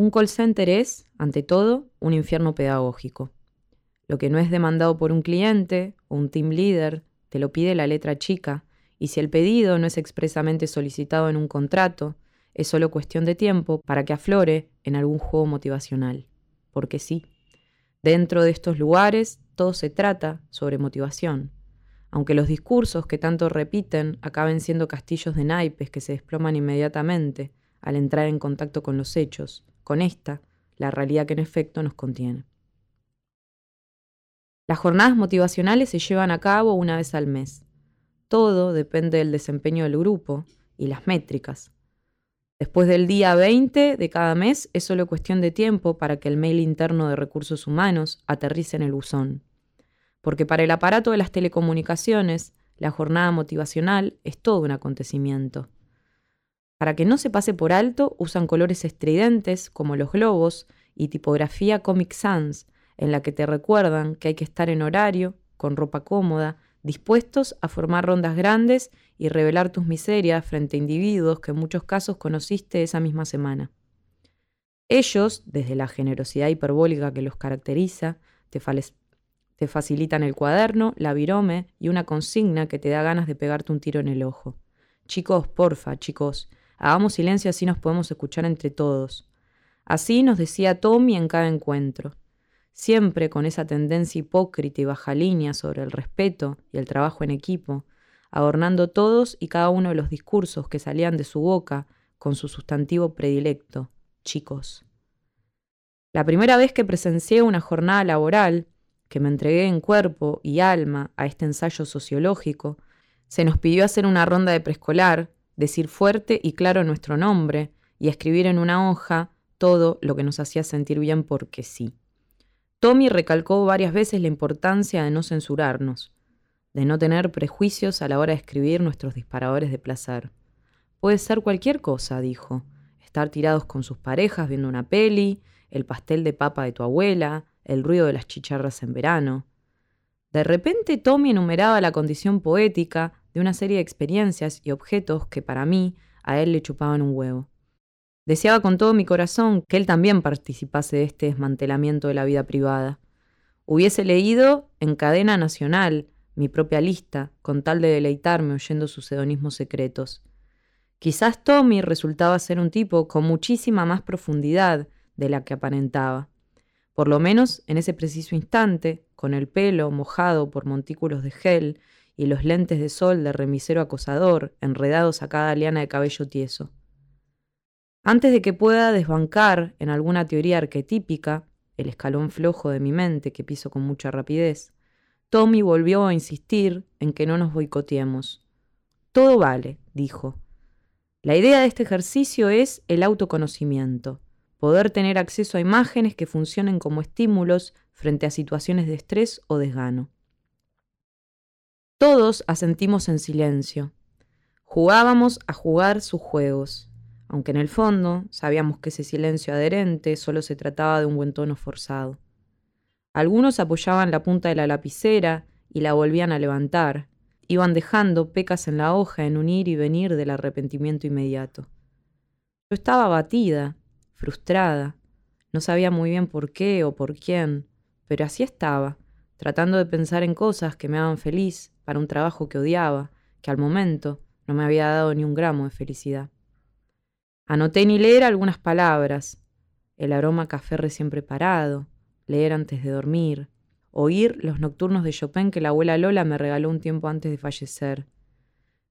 Un call center es, ante todo, un infierno pedagógico. Lo que no es demandado por un cliente o un team leader, te lo pide la letra chica, y si el pedido no es expresamente solicitado en un contrato, es solo cuestión de tiempo para que aflore en algún juego motivacional. Porque sí, dentro de estos lugares todo se trata sobre motivación, aunque los discursos que tanto repiten acaben siendo castillos de naipes que se desploman inmediatamente al entrar en contacto con los hechos, con esta, la realidad que en efecto nos contiene. Las jornadas motivacionales se llevan a cabo una vez al mes. Todo depende del desempeño del grupo y las métricas. Después del día 20 de cada mes es solo cuestión de tiempo para que el mail interno de recursos humanos aterrice en el buzón. Porque para el aparato de las telecomunicaciones, la jornada motivacional es todo un acontecimiento. Para que no se pase por alto, usan colores estridentes como los globos y tipografía Comic Sans en la que te recuerdan que hay que estar en horario, con ropa cómoda, dispuestos a formar rondas grandes y revelar tus miserias frente a individuos que en muchos casos conociste esa misma semana. Ellos, desde la generosidad hiperbólica que los caracteriza, te, te facilitan el cuaderno, la virome y una consigna que te da ganas de pegarte un tiro en el ojo. Chicos, porfa, chicos, hagamos silencio así nos podemos escuchar entre todos. Así nos decía Tommy en cada encuentro siempre con esa tendencia hipócrita y baja línea sobre el respeto y el trabajo en equipo, adornando todos y cada uno de los discursos que salían de su boca con su sustantivo predilecto, chicos. La primera vez que presencié una jornada laboral, que me entregué en cuerpo y alma a este ensayo sociológico, se nos pidió hacer una ronda de preescolar, decir fuerte y claro nuestro nombre y escribir en una hoja todo lo que nos hacía sentir bien porque sí. Tommy recalcó varias veces la importancia de no censurarnos, de no tener prejuicios a la hora de escribir nuestros disparadores de placer. Puede ser cualquier cosa, dijo. Estar tirados con sus parejas viendo una peli, el pastel de papa de tu abuela, el ruido de las chicharras en verano. De repente Tommy enumeraba la condición poética una serie de experiencias y objetos que para mí a él le chupaban un huevo. Deseaba con todo mi corazón que él también participase de este desmantelamiento de la vida privada. Hubiese leído en cadena nacional mi propia lista, con tal de deleitarme oyendo sus hedonismos secretos. Quizás Tommy resultaba ser un tipo con muchísima más profundidad de la que aparentaba. Por lo menos en ese preciso instante, con el pelo mojado por montículos de gel y los lentes de sol de remisero acosador enredados a cada liana de cabello tieso. Antes de que pueda desbancar en alguna teoría arquetípica, el escalón flojo de mi mente que piso con mucha rapidez, Tommy volvió a insistir en que no nos boicoteemos. Todo vale, dijo. La idea de este ejercicio es el autoconocimiento, poder tener acceso a imágenes que funcionen como estímulos frente a situaciones de estrés o desgano. Todos asentimos en silencio. Jugábamos a jugar sus juegos aunque en el fondo sabíamos que ese silencio adherente solo se trataba de un buen tono forzado. Algunos apoyaban la punta de la lapicera y la volvían a levantar, iban dejando pecas en la hoja en un ir y venir del arrepentimiento inmediato. Yo estaba abatida, frustrada, no sabía muy bien por qué o por quién, pero así estaba, tratando de pensar en cosas que me hagan feliz para un trabajo que odiaba, que al momento no me había dado ni un gramo de felicidad. Anoté ni leer algunas palabras, el aroma café recién preparado, leer antes de dormir, oír los nocturnos de Chopin que la abuela Lola me regaló un tiempo antes de fallecer.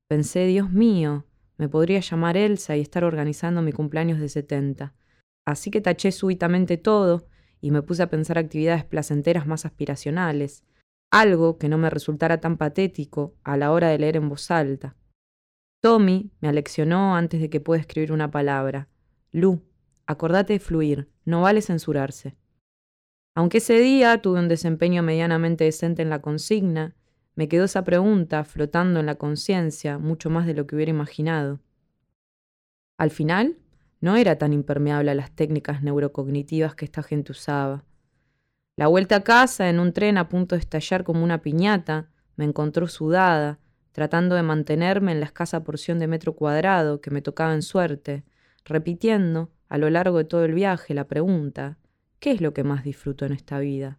Pensé, Dios mío, me podría llamar Elsa y estar organizando mi cumpleaños de 70. Así que taché súbitamente todo y me puse a pensar actividades placenteras más aspiracionales, algo que no me resultara tan patético a la hora de leer en voz alta. Tommy me aleccionó antes de que pueda escribir una palabra. Lu, acordate de fluir, no vale censurarse. Aunque ese día tuve un desempeño medianamente decente en la consigna, me quedó esa pregunta flotando en la conciencia mucho más de lo que hubiera imaginado. Al final, no era tan impermeable a las técnicas neurocognitivas que esta gente usaba. La vuelta a casa, en un tren a punto de estallar como una piñata, me encontró sudada, tratando de mantenerme en la escasa porción de metro cuadrado que me tocaba en suerte, repitiendo, a lo largo de todo el viaje, la pregunta, ¿qué es lo que más disfruto en esta vida?